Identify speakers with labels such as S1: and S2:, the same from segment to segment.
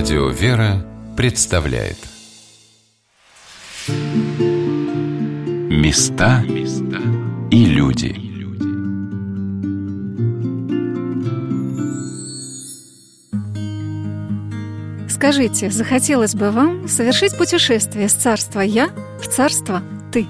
S1: Радио «Вера» представляет Места и люди
S2: Скажите, захотелось бы вам совершить путешествие с царства «Я» в царство «Ты»?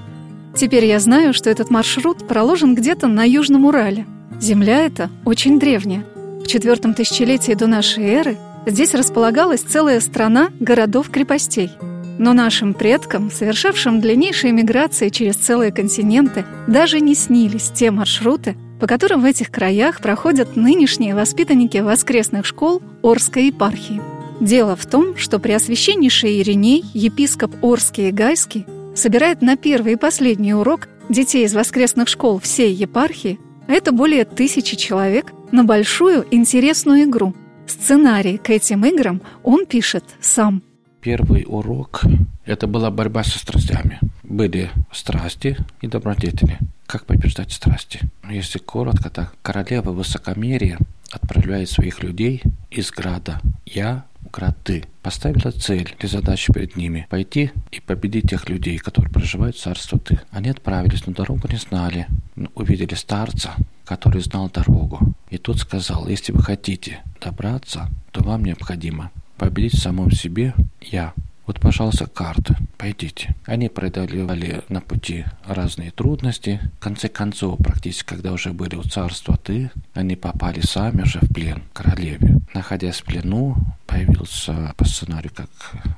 S2: Теперь я знаю, что этот маршрут проложен где-то на Южном Урале. Земля эта очень древняя. В четвертом тысячелетии до нашей эры – Здесь располагалась целая страна городов-крепостей. Но нашим предкам, совершавшим длиннейшие миграции через целые континенты, даже не снились те маршруты, по которым в этих краях проходят нынешние воспитанники воскресных школ Орской епархии. Дело в том, что Преосвященнейший Ириней, епископ Орский и Гайский, собирает на первый и последний урок детей из воскресных школ всей епархии, а это более тысячи человек, на большую интересную игру – Сценарий к этим играм он пишет сам.
S3: Первый урок – это была борьба со страстями. Были страсти и добродетели. Как побеждать страсти? Если коротко, так королева высокомерия отправляет своих людей из града «Я» в град «Ты». Поставила цель или задачу перед ними – пойти и победить тех людей, которые проживают в царство «Ты». Они отправились, но дорогу не знали. Увидели старца, который знал дорогу. И тот сказал, если вы хотите добраться, то вам необходимо победить в самом себе я. Вот, пожалуйста, карты. Пойдите. Они преодолевали на пути разные трудности. В конце концов, практически, когда уже были у царства ты, они попали сами уже в плен королеве. Находясь в плену, появился по сценарию, как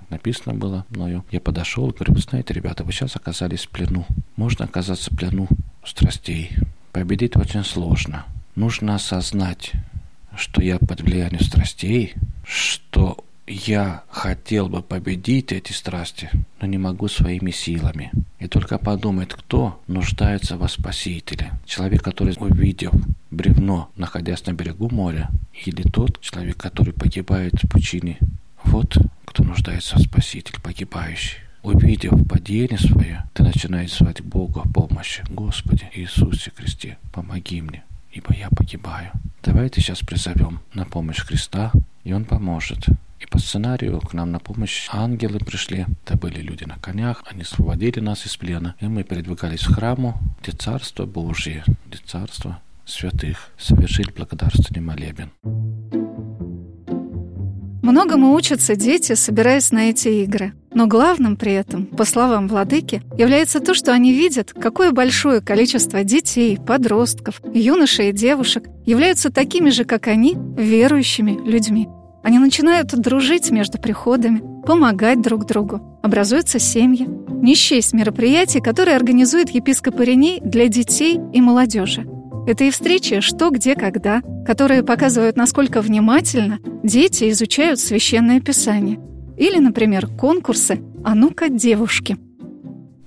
S3: написано было мною. Я подошел и говорю, знаете, ребята, вы сейчас оказались в плену. Можно оказаться в плену страстей, Победить очень сложно. Нужно осознать, что я под влиянием страстей, что я хотел бы победить эти страсти, но не могу своими силами. И только подумает, кто нуждается во Спасителе. Человек, который увидел бревно, находясь на берегу моря, или тот человек, который погибает в пучине. Вот кто нуждается в Спасителе, погибающий. Увидев падение свое, ты начинаешь звать Бога о помощи. Господи Иисусе Христе, помоги мне, ибо я погибаю. Давайте сейчас призовем на помощь Христа, и Он поможет. И по сценарию к нам на помощь ангелы пришли. Это были люди на конях, они освободили нас из плена. И мы передвигались в храму, где Царство Божье, где Царство святых. Совершили благодарственный молебен.
S2: Многому учатся дети, собираясь на эти игры. Но главным при этом, по словам владыки, является то, что они видят, какое большое количество детей, подростков, юношей и девушек являются такими же, как они, верующими людьми. Они начинают дружить между приходами, помогать друг другу, образуются семьи. Не счесть мероприятий, которые организует епископ Ириней для детей и молодежи. Это и встречи «Что, где, когда», которые показывают, насколько внимательно дети изучают Священное Писание. Или, например, конкурсы «А ну-ка, девушки».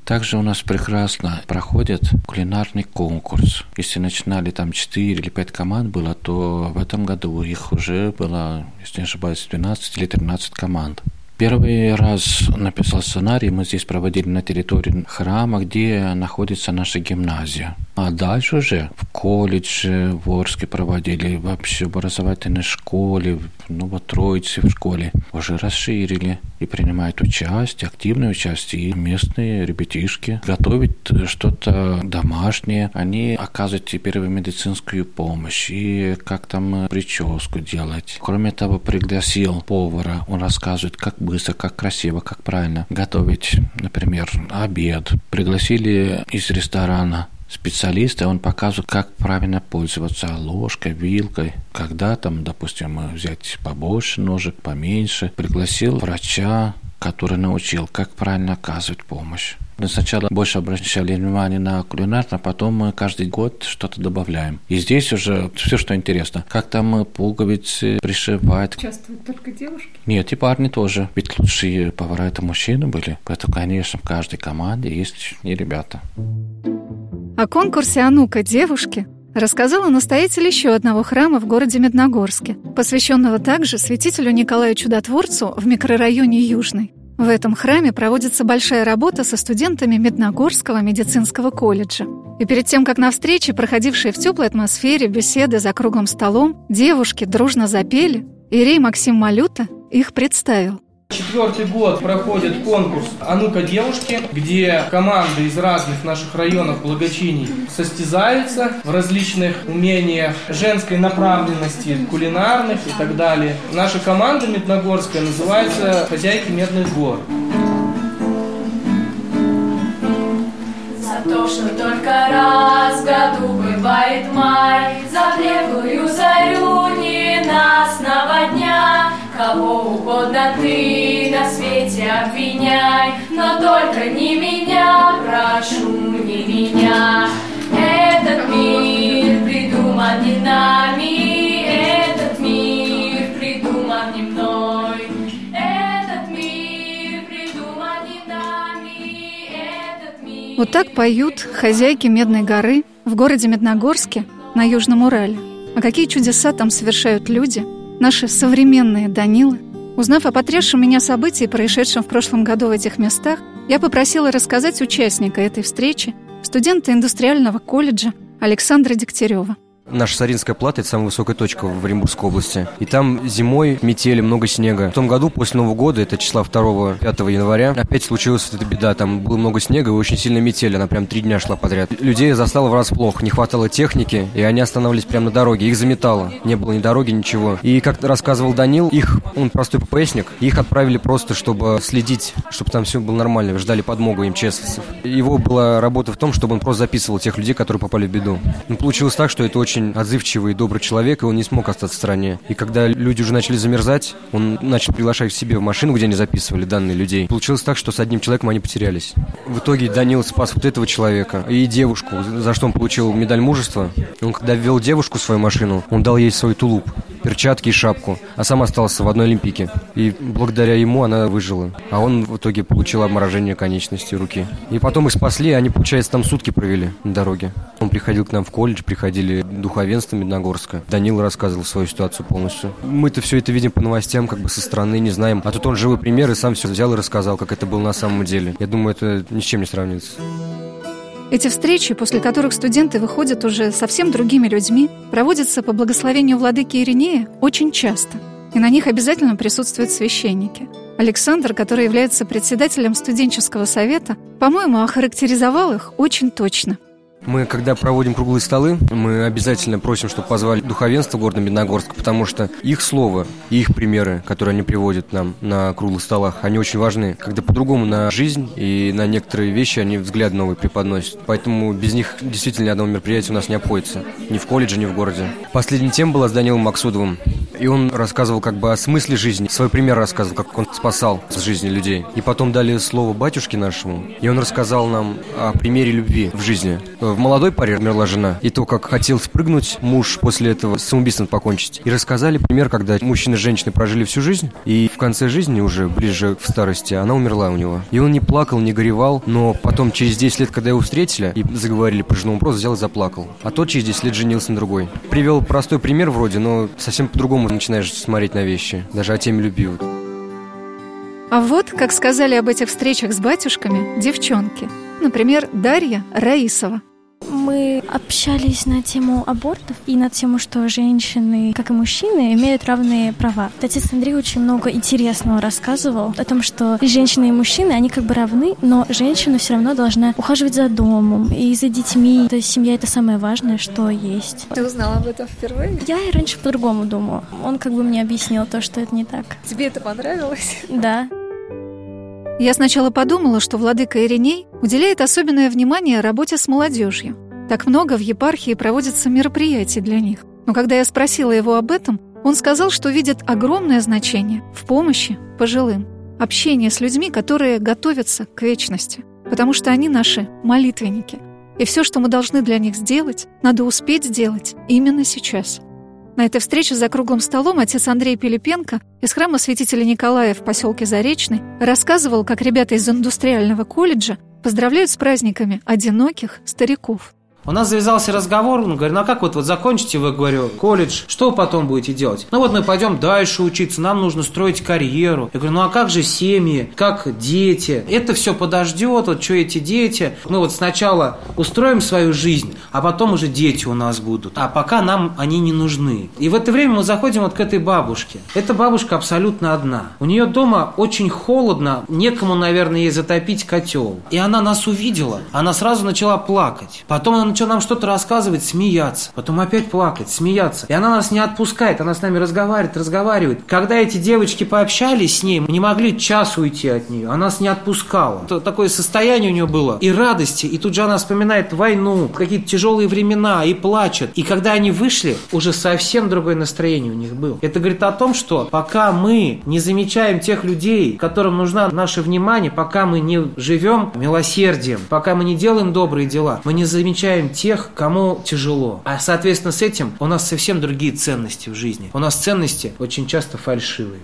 S3: Также у нас прекрасно проходит кулинарный конкурс. Если начинали там 4 или 5 команд было, то в этом году их уже было, если не ошибаюсь, 12 или 13 команд. Первый раз написал сценарий, мы здесь проводили на территории храма, где находится наша гимназия. А дальше уже в колледже в Орске проводили, вообще в образовательной школе, ну вот Троице в школе уже расширили и принимают участие, активное участие и местные ребятишки. Готовить что-то домашнее, они оказывают первую медицинскую помощь и как там прическу делать. Кроме того, пригласил повара, он рассказывает, как быстро, как красиво, как правильно готовить, например, обед. Пригласили из ресторана специалиста, он показывает, как правильно пользоваться ложкой, вилкой, когда там, допустим, взять побольше ножек, поменьше. Пригласил врача, который научил, как правильно оказывать помощь. Мы сначала больше обращали внимание на кулинарно, а потом мы каждый год что-то добавляем. И здесь уже все, что интересно. Как там пуговицы пришивать.
S2: Участвуют только девушки?
S3: Нет, и парни тоже. Ведь лучшие повара это мужчины были. Поэтому, конечно, в каждой команде есть и ребята.
S2: О конкурсе «А девушки» рассказала настоятель еще одного храма в городе Медногорске, посвященного также святителю Николаю Чудотворцу в микрорайоне Южный. В этом храме проводится большая работа со студентами Медногорского медицинского колледжа. И перед тем, как на встрече, проходившей в теплой атмосфере беседы за круглым столом, девушки дружно запели, Ирей Максим Малюта их представил.
S4: Четвертый год проходит конкурс «А ну-ка, девушки», где команды из разных наших районов благочиний состязаются в различных умениях женской направленности, кулинарных и так далее. Наша команда Медногорская называется «Хозяйки Медных гор».
S5: За то, что только раз в году бывает май, За блеклую зарю ненастного дня, Кого угодно ты на свете обвиняй, Но только не меня, прошу, не меня. Этот мир придуман не нами, Этот мир придуман не мной. Этот мир придуман не нами, Этот мир...
S2: Вот так поют хозяйки Медной горы в городе Медногорске на Южном Урале. А какие чудеса там совершают люди, наши современные Данилы. Узнав о потрясшем меня событии, происшедшем в прошлом году в этих местах, я попросила рассказать участника этой встречи, студента индустриального колледжа Александра Дегтярева.
S6: Наша Саринская плата – это самая высокая точка в Оренбургской области. И там зимой метели, много снега. В том году, после Нового года, это числа 2-5 января, опять случилась эта беда. Там было много снега и очень сильно метели. Она прям три дня шла подряд. Людей застало врасплох. Не хватало техники, и они останавливались прямо на дороге. Их заметало. Не было ни дороги, ничего. И, как рассказывал Данил, их, он простой ППСник, их отправили просто, чтобы следить, чтобы там все было нормально. Ждали подмогу МЧСовцев. Его была работа в том, чтобы он просто записывал тех людей, которые попали в беду. Но получилось так, что это очень очень отзывчивый и добрый человек, и он не смог остаться в стране. И когда люди уже начали замерзать, он начал приглашать к себе в машину, где они записывали данные людей. Получилось так, что с одним человеком они потерялись. В итоге Данил спас вот этого человека и девушку, за что он получил медаль мужества. Он когда ввел девушку в свою машину, он дал ей свой тулуп, перчатки и шапку, а сам остался в одной Олимпике. И благодаря ему она выжила. А он в итоге получил обморожение конечности руки. И потом их спасли, они, получается, там сутки провели на дороге. Он приходил к нам в колледж, приходили духовенство Медногорска. Данил рассказывал свою ситуацию полностью. Мы-то все это видим по новостям, как бы со стороны, не знаем. А тут он живой пример и сам все взял и рассказал, как это было на самом деле. Я думаю, это ни с чем не сравнится.
S2: Эти встречи, после которых студенты выходят уже совсем другими людьми, проводятся по благословению владыки Иринея очень часто. И на них обязательно присутствуют священники. Александр, который является председателем студенческого совета, по-моему, охарактеризовал их очень точно.
S6: Мы, когда проводим круглые столы, мы обязательно просим, чтобы позвали духовенство города Медногорска, потому что их слово и их примеры, которые они приводят нам на круглых столах, они очень важны. Когда по-другому на жизнь и на некоторые вещи они взгляд новый преподносят. Поэтому без них действительно ни одного мероприятия у нас не обходится. Ни в колледже, ни в городе. Последняя тема была с Данилом Максудовым. И он рассказывал как бы о смысле жизни, свой пример рассказывал, как он спасал с жизни людей. И потом дали слово батюшке нашему, и он рассказал нам о примере любви в жизни. В молодой паре умерла жена, и то, как хотел спрыгнуть муж после этого самоубийством покончить. И рассказали пример, когда мужчина и женщина прожили всю жизнь, и в конце жизни, уже ближе к старости, она умерла у него. И он не плакал, не горевал, но потом через 10 лет, когда его встретили и заговорили по женому просто взял и заплакал. А тот через 10 лет женился на другой. Привел простой пример вроде, но совсем по-другому начинаешь смотреть на вещи, даже о теме любви.
S2: А вот, как сказали об этих встречах с батюшками, девчонки. Например, Дарья Раисова.
S7: Мы общались на тему абортов и на тему, что женщины, как и мужчины, имеют равные права. Отец Андрей очень много интересного рассказывал о том, что и женщины, и мужчины, они как бы равны, но женщина все равно должна ухаживать за домом и за детьми. То есть семья — это самое важное, что есть.
S2: Ты узнала об этом впервые?
S7: Я и раньше по-другому думала. Он как бы мне объяснил то, что это не так.
S2: Тебе это понравилось?
S7: Да.
S2: Я сначала подумала, что владыка Ириней уделяет особенное внимание работе с молодежью. Так много в епархии проводится мероприятий для них. Но когда я спросила его об этом, он сказал, что видит огромное значение в помощи пожилым, общение с людьми, которые готовятся к вечности, потому что они наши молитвенники. И все, что мы должны для них сделать, надо успеть сделать именно сейчас. На этой встрече за круглым столом отец Андрей Пилипенко из храма святителя Николая в поселке Заречный рассказывал, как ребята из индустриального колледжа поздравляют с праздниками одиноких стариков.
S8: У нас завязался разговор, он говорит, ну а как вот, вот закончите вы, говорю, колледж, что вы потом будете делать? Ну вот мы пойдем дальше учиться, нам нужно строить карьеру. Я говорю, ну а как же семьи, как дети? Это все подождет, вот что эти дети? Мы вот сначала устроим свою жизнь, а потом уже дети у нас будут. А пока нам они не нужны. И в это время мы заходим вот к этой бабушке. Эта бабушка абсолютно одна. У нее дома очень холодно, некому, наверное, ей затопить котел. И она нас увидела, она сразу начала плакать. Потом она начала нам что-то рассказывать, смеяться. Потом опять плакать, смеяться. И она нас не отпускает, она с нами разговаривает, разговаривает. Когда эти девочки пообщались с ней, мы не могли час уйти от нее. Она нас не отпускала. Такое состояние у нее было и радости, и тут же она вспоминает войну, какие-то тяжелые времена, и плачет. И когда они вышли, уже совсем другое настроение у них было. Это говорит о том, что пока мы не замечаем тех людей, которым нужна наше внимание, пока мы не живем милосердием, пока мы не делаем добрые дела, мы не замечаем тех, кому тяжело. А соответственно с этим у нас совсем другие ценности в жизни. У нас ценности очень часто фальшивые.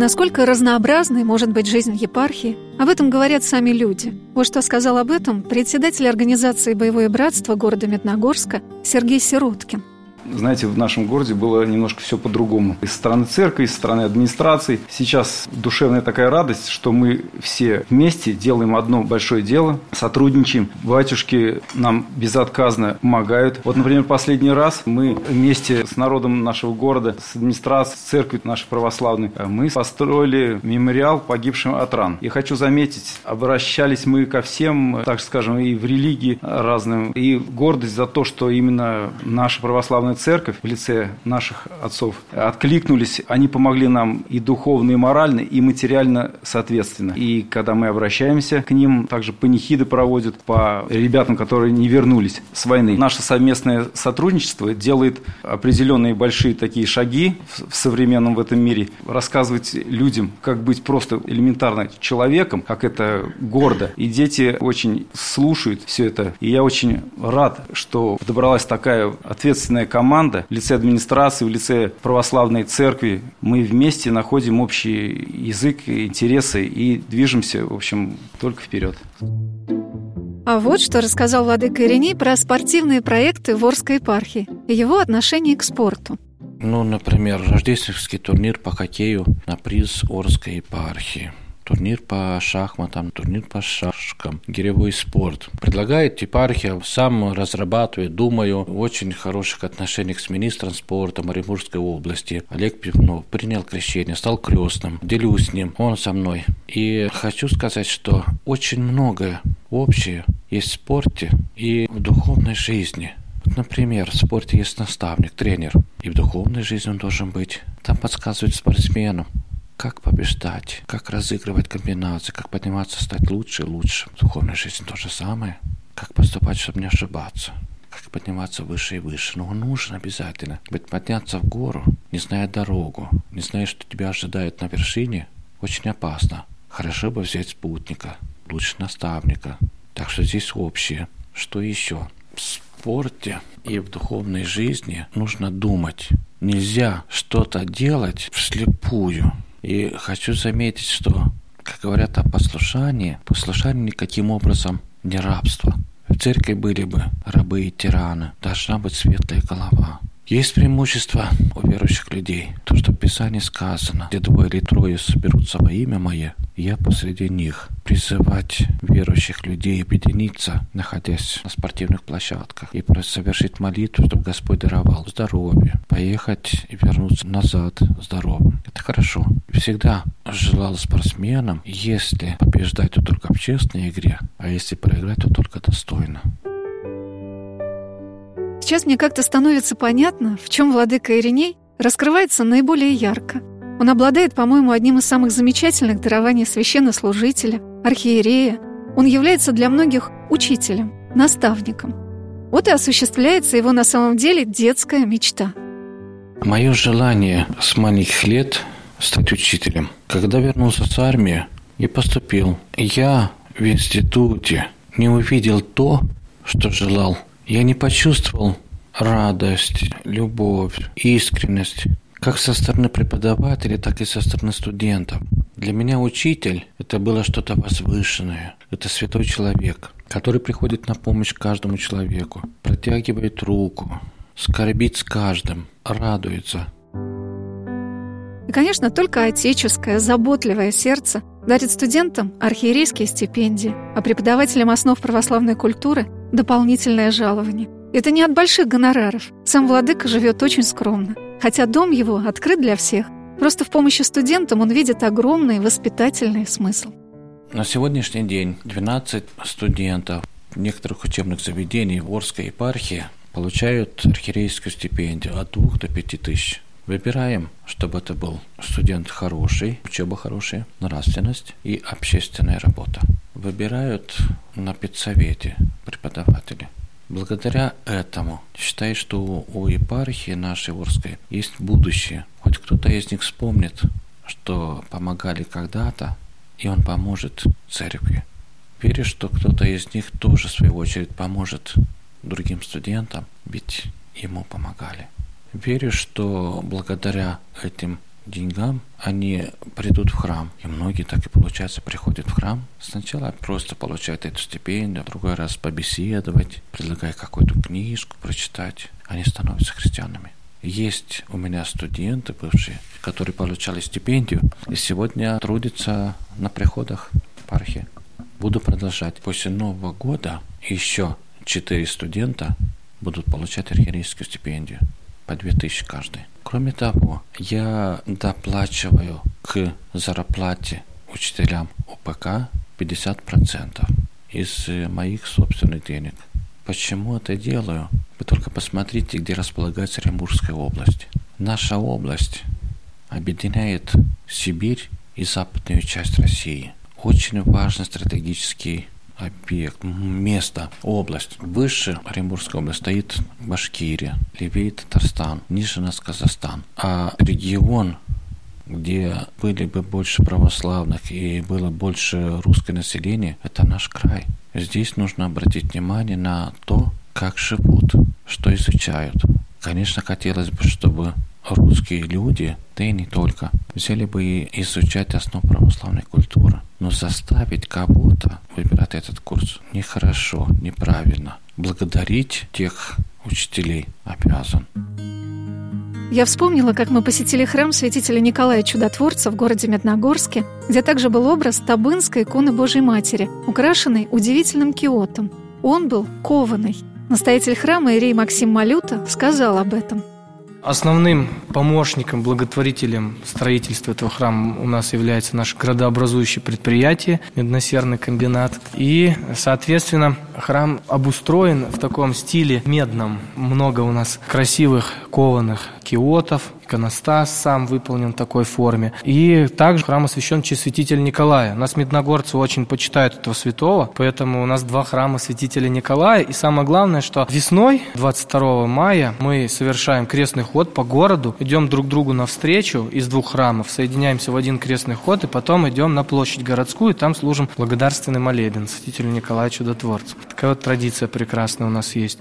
S2: Насколько разнообразной может быть жизнь в епархии, об этом говорят сами люди. Вот что сказал об этом председатель организации «Боевое братство» города Медногорска Сергей Сироткин.
S9: Знаете, в нашем городе было немножко все по-другому. И со стороны церкви, и со стороны администрации. Сейчас душевная такая радость, что мы все вместе делаем одно большое дело, сотрудничаем. Батюшки нам безотказно помогают. Вот, например, последний раз мы вместе с народом нашего города, с администрацией, с церковью нашей православной, мы построили мемориал погибшим от ран. И хочу заметить, обращались мы ко всем, так скажем, и в религии разным, и гордость за то, что именно наша православная церковь в лице наших отцов откликнулись, они помогли нам и духовно, и морально, и материально соответственно. И когда мы обращаемся к ним, также панихиды проводят по ребятам, которые не вернулись с войны. Наше совместное сотрудничество делает определенные большие такие шаги в современном в этом мире. Рассказывать людям, как быть просто элементарно человеком, как это гордо. И дети очень слушают все это. И я очень рад, что подобралась такая ответственная команда команда в лице администрации, в лице православной церкви. Мы вместе находим общий язык, интересы и движемся, в общем, только вперед.
S2: А вот что рассказал Владыка Ириней про спортивные проекты Ворской епархии и его отношение к спорту.
S3: Ну, например, рождественский турнир по хоккею на приз Орской епархии турнир по шахматам, турнир по шашкам, гиревой спорт. Предлагает епархия, сам разрабатывает, думаю, очень хороших отношениях с министром спорта Маримурской области. Олег Пивнов принял крещение, стал крестным, делюсь с ним, он со мной. И хочу сказать, что очень многое общее есть в спорте и в духовной жизни. Вот, например, в спорте есть наставник, тренер, и в духовной жизни он должен быть. Там подсказывают спортсмену, как побеждать, как разыгрывать комбинации, как подниматься, стать лучше и лучше. В духовной жизни то же самое. Как поступать, чтобы не ошибаться как подниматься выше и выше. Но нужно обязательно. Быть подняться в гору, не зная дорогу, не зная, что тебя ожидает на вершине, очень опасно. Хорошо бы взять спутника, лучше наставника. Так что здесь общее. Что еще? В спорте и в духовной жизни нужно думать. Нельзя что-то делать вслепую. И хочу заметить, что, как говорят о послушании, послушание никаким образом не рабство. В церкви были бы рабы и тираны, должна быть светлая голова. Есть преимущество у верующих людей. То, что в Писании сказано, где двое или трое соберутся во имя Мое, я посреди них. Призывать верующих людей объединиться, находясь на спортивных площадках, и совершить молитву, чтобы Господь даровал здоровье, поехать и вернуться назад здоровым. Это хорошо. Всегда желал спортсменам, если побеждать, то только в честной игре, а если проиграть, то только достойно.
S2: Сейчас мне как-то становится понятно, в чем владыка Ириней раскрывается наиболее ярко. Он обладает, по-моему, одним из самых замечательных дарований священнослужителя, архиерея. Он является для многих учителем, наставником. Вот и осуществляется его на самом деле детская мечта.
S3: Мое желание с маленьких лет стать учителем. Когда вернулся с армии и поступил, я в институте не увидел то, что желал я не почувствовал радость, любовь, искренность, как со стороны преподавателя, так и со стороны студентов. Для меня учитель – это было что-то возвышенное, это святой человек. который приходит на помощь каждому человеку, протягивает руку, скорбит с каждым, радуется.
S2: И, конечно, только отеческое, заботливое сердце дарит студентам архиерейские стипендии, а преподавателям основ православной культуры – дополнительное жалование. Это не от больших гонораров. Сам владыка живет очень скромно. Хотя дом его открыт для всех. Просто в помощи студентам он видит огромный воспитательный смысл.
S3: На сегодняшний день 12 студентов некоторых учебных заведений в Орской епархии получают архиерейскую стипендию от 2 до 5 тысяч. Выбираем, чтобы это был студент хороший, учеба хорошая, нравственность и общественная работа. Выбирают на педсовете преподаватели. Благодаря этому считаю, что у епархии нашей Орской есть будущее. Хоть кто-то из них вспомнит, что помогали когда-то, и он поможет церкви. Верю, что кто-то из них тоже, в свою очередь, поможет другим студентам, ведь ему помогали. Верю, что благодаря этим деньгам они придут в храм. И многие так и получается приходят в храм. Сначала просто получают эту стипендию, в другой раз побеседовать, предлагая какую-то книжку прочитать. Они становятся христианами. Есть у меня студенты бывшие, которые получали стипендию и сегодня трудятся на приходах пархи. Буду продолжать. После Нового года еще четыре студента будут получать архиерейскую стипендию по 2000 каждый. Кроме того, я доплачиваю к зарплате учителям УПК 50% из моих собственных денег. Почему это делаю? Вы только посмотрите, где располагается Оренбургская область. Наша область объединяет Сибирь и западную часть России. Очень важный стратегический объект, место, область. Выше Оренбургской области стоит Башкирия, левее Татарстан, ниже нас Казахстан. А регион где были бы больше православных и было больше русское население, это наш край. Здесь нужно обратить внимание на то, как живут, что изучают. Конечно, хотелось бы, чтобы русские люди, да и не только, взяли бы и изучать основу православной культуры. Но заставить кого-то выбирать этот курс нехорошо, неправильно. Благодарить тех учителей обязан.
S2: Я вспомнила, как мы посетили храм святителя Николая Чудотворца в городе Медногорске, где также был образ Табынской иконы Божьей Матери, украшенный удивительным киотом. Он был кованый. Настоятель храма Ирей Максим Малюта сказал об этом.
S4: Основным помощником, благотворителем строительства этого храма у нас является наше градообразующее предприятие, медносерный комбинат. И, соответственно, храм обустроен в таком стиле медном. Много у нас красивых кованых киотов, иконостас сам выполнен в такой форме. И также храм освящен честь святителя Николая. Нас медногорцы очень почитают этого святого, поэтому у нас два храма святителя Николая. И самое главное, что весной, 22 мая, мы совершаем крестный ход по городу, идем друг другу навстречу из двух храмов, соединяемся в один крестный ход, и потом идем на площадь городскую, и там служим благодарственный молебен святителю Николаю Чудотворцу. Такая вот традиция прекрасная у нас есть.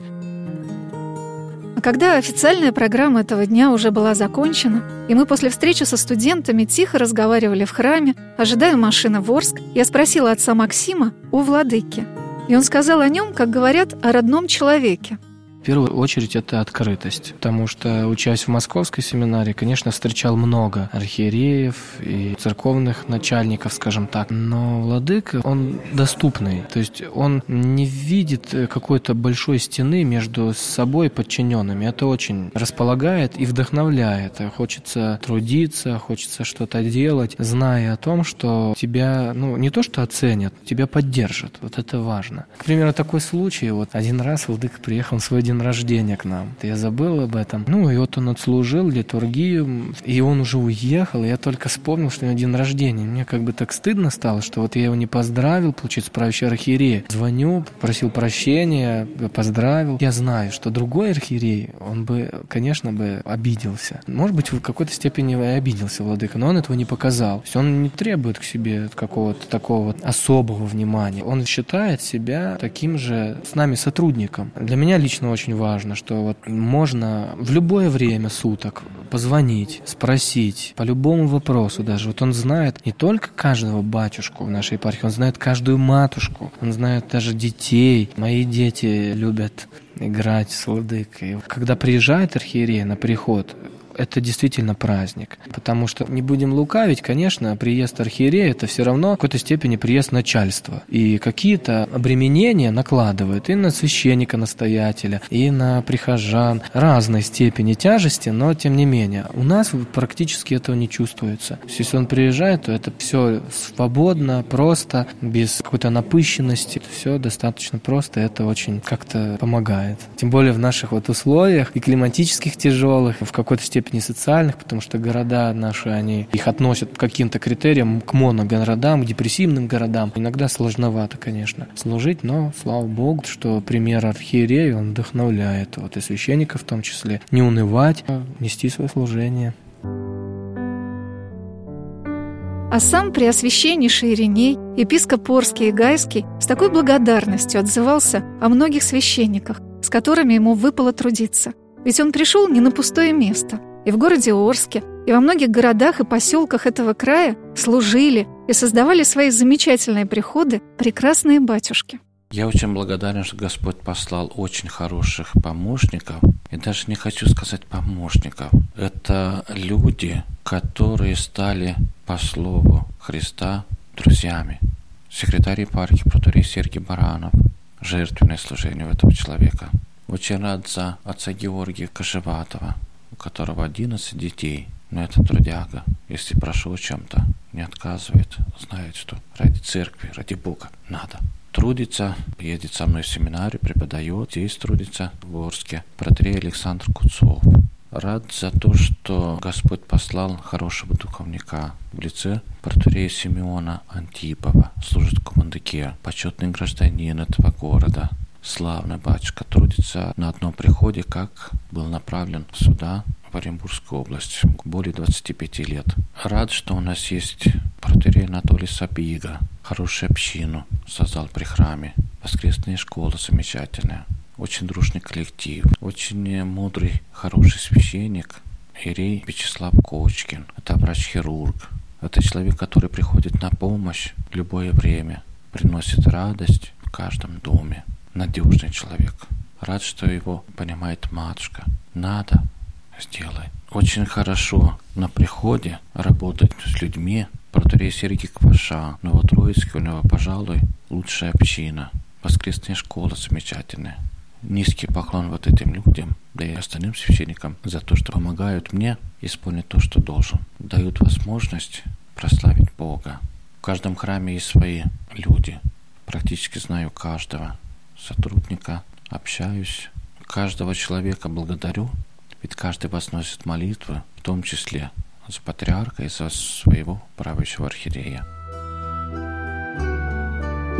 S2: Когда официальная программа этого дня уже была закончена, и мы после встречи со студентами тихо разговаривали в храме, ожидая машины в Орск, я спросила отца Максима о владыке. И он сказал о нем, как говорят, о родном человеке –
S4: в первую очередь это открытость, потому что, учась в московской семинарии, конечно, встречал много архиереев и церковных начальников, скажем так, но владыка, он доступный, то есть он не видит какой-то большой стены между собой и подчиненными. Это очень располагает и вдохновляет. Хочется трудиться, хочется что-то делать, зная о том, что тебя, ну, не то что оценят, тебя поддержат. Вот это важно. К примеру, такой случай, вот один раз владыка приехал в свой день рождения к нам. Я забыл об этом. Ну, и вот он отслужил литургию, и он уже уехал, и я только вспомнил, что у него день рождения. Мне как бы так стыдно стало, что вот я его не поздравил, получается, правящий архиерей. Звоню, просил прощения, поздравил. Я знаю, что другой архиерей, он бы, конечно, бы обиделся. Может быть, в какой-то степени и обиделся владыка, но он этого не показал. То есть он не требует к себе какого-то такого особого внимания. Он считает себя таким же с нами сотрудником. Для меня лично очень очень важно, что вот можно в любое время суток позвонить, спросить по любому вопросу даже. Вот он знает не только каждого батюшку в нашей епархии, он знает каждую матушку, он знает даже детей. Мои дети любят играть с владыкой. Когда приезжает архиерей на приход, это действительно праздник. Потому что, не будем лукавить, конечно, приезд архиерея – это все равно в какой-то степени приезд начальства. И какие-то обременения накладывают и на священника-настоятеля, и на прихожан разной степени тяжести, но тем не менее. У нас практически этого не чувствуется. Если он приезжает, то это все свободно, просто, без какой-то напыщенности. Все достаточно просто, это очень как-то помогает. Тем более в наших вот условиях и климатических тяжелых, в какой-то степени степени социальных, потому что города наши, они их относят к каким-то критериям, к моногородам, к депрессивным городам. Иногда сложновато, конечно, служить, но слава богу, что пример архиерея, он вдохновляет, вот и священников в том числе, не унывать, а нести свое служение.
S2: А сам Преосвященнейший Ириней, епископ Орский и Гайский, с такой благодарностью отзывался о многих священниках, с которыми ему выпало трудиться. Ведь он пришел не на пустое место, и в городе Орске, и во многих городах и поселках этого края служили и создавали свои замечательные приходы прекрасные батюшки.
S3: Я очень благодарен, что Господь послал очень хороших помощников. И даже не хочу сказать помощников. Это люди, которые стали по слову Христа друзьями. Секретарь епархии протурей Сергей Баранов. Жертвенное служение у этого человека. Очень рад за отца Георгия Кашеватова, у которого 11 детей. Но это трудяга. Если прошу о чем-то, не отказывает, знает, что ради церкви, ради Бога надо. Трудится, едет со мной в семинарию, преподает, здесь трудится в Орске. Протрей Александр Куцов. Рад за то, что Господь послал хорошего духовника в лице протурея Симеона Антипова, служит в Кумандыке, почетный гражданин этого города, славный батюшка трудится на одном приходе, как был направлен сюда, в Оренбургскую область, более 25 лет. Рад, что у нас есть протерей Анатолий Сапига, хорошую общину создал при храме, воскресная школа замечательная, очень дружный коллектив, очень мудрый, хороший священник, Ирей Вячеслав Кочкин. Это врач-хирург. Это человек, который приходит на помощь в любое время, приносит радость в каждом доме надежный человек. Рад, что его понимает матушка. Надо, сделай. Очень хорошо на приходе работать с людьми. Протерей Сергей Кваша, Новотроицкий у него, пожалуй, лучшая община. Воскресная школа замечательная. Низкий поклон вот этим людям, да и остальным священникам за то, что помогают мне исполнить то, что должен. Дают возможность прославить Бога. В каждом храме есть свои люди. Практически знаю каждого сотрудника, общаюсь. Каждого человека благодарю, ведь каждый возносит молитвы, в том числе за патриарха и за своего правящего архиерея.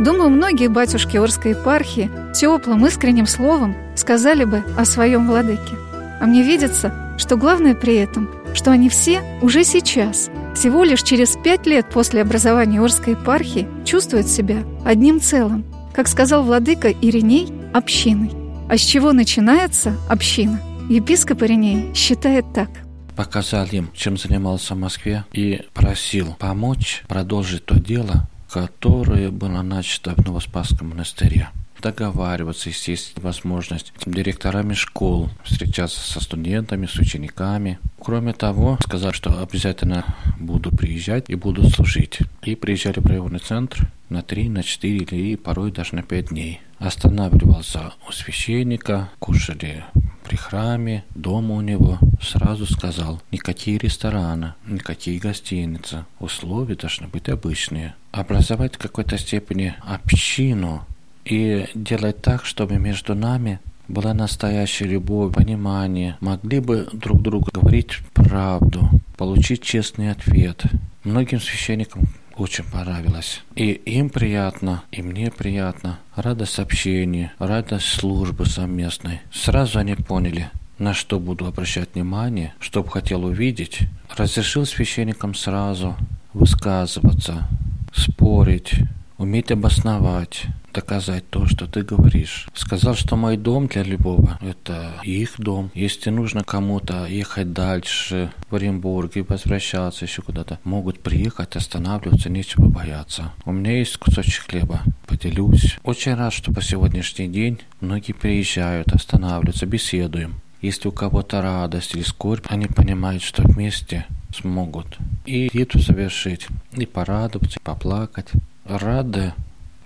S2: Думаю, многие батюшки Орской епархии теплым, искренним словом сказали бы о своем владыке. А мне видится, что главное при этом, что они все уже сейчас, всего лишь через пять лет после образования Орской епархии, чувствуют себя одним целым, как сказал владыка Ириней, общиной. А с чего начинается община? Епископ Ириней считает так.
S3: Показал им, чем занимался в Москве, и просил помочь продолжить то дело, которое было начато в Новоспасском монастыре договариваться, если есть возможность с директорами школ, встречаться со студентами, с учениками. Кроме того, сказать, что обязательно буду приезжать и буду служить. И приезжали в районный центр на 3, на 4 или порой даже на 5 дней. Останавливался у священника, кушали при храме, дома у него, сразу сказал, никакие рестораны, никакие гостиницы, условия должны быть обычные. Образовать в какой-то степени общину и делать так, чтобы между нами была настоящая любовь, понимание, могли бы друг другу говорить правду, получить честный ответ. Многим священникам очень понравилось. И им приятно, и мне приятно. Радость общения, радость службы совместной. Сразу они поняли, на что буду обращать внимание, что бы хотел увидеть. Разрешил священникам сразу высказываться, спорить, уметь обосновать, доказать то, что ты говоришь. Сказал, что мой дом для любого – это их дом. Если нужно кому-то ехать дальше, в Оренбург и возвращаться еще куда-то, могут приехать, останавливаться, нечего бояться. У меня есть кусочек хлеба, поделюсь. Очень рад, что по сегодняшний день многие приезжают, останавливаются, беседуем. Если у кого-то радость или скорбь, они понимают, что вместе смогут и это совершить, и порадоваться, и поплакать. Рады,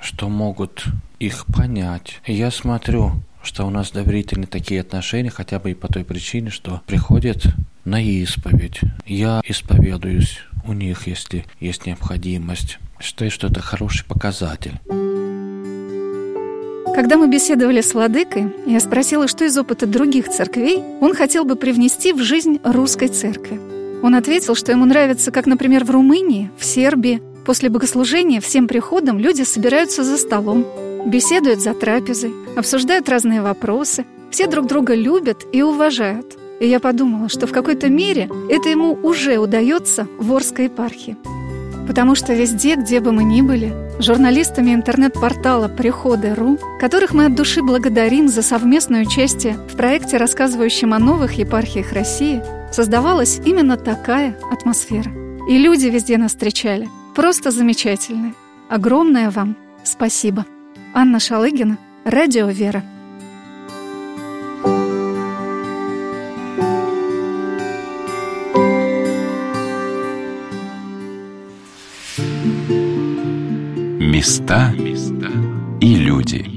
S3: что могут их понять. я смотрю, что у нас доверительные такие отношения, хотя бы и по той причине, что приходят на исповедь. Я исповедуюсь у них, если есть необходимость. Считаю, что это хороший показатель.
S2: Когда мы беседовали с Владыкой, я спросила, что из опыта других церквей он хотел бы привнести в жизнь русской церкви. Он ответил, что ему нравится, как, например, в Румынии, в Сербии, после богослужения всем приходом люди собираются за столом, беседуют за трапезой, обсуждают разные вопросы, все друг друга любят и уважают. И я подумала, что в какой-то мере это ему уже удается в Орской епархии. Потому что везде, где бы мы ни были, журналистами интернет-портала «Приходы.ру», которых мы от души благодарим за совместное участие в проекте, рассказывающем о новых епархиях России, создавалась именно такая атмосфера. И люди везде нас встречали. Просто замечательные. Огромное вам спасибо. Анна Шалыгина, Радио Вера.
S1: Места и люди.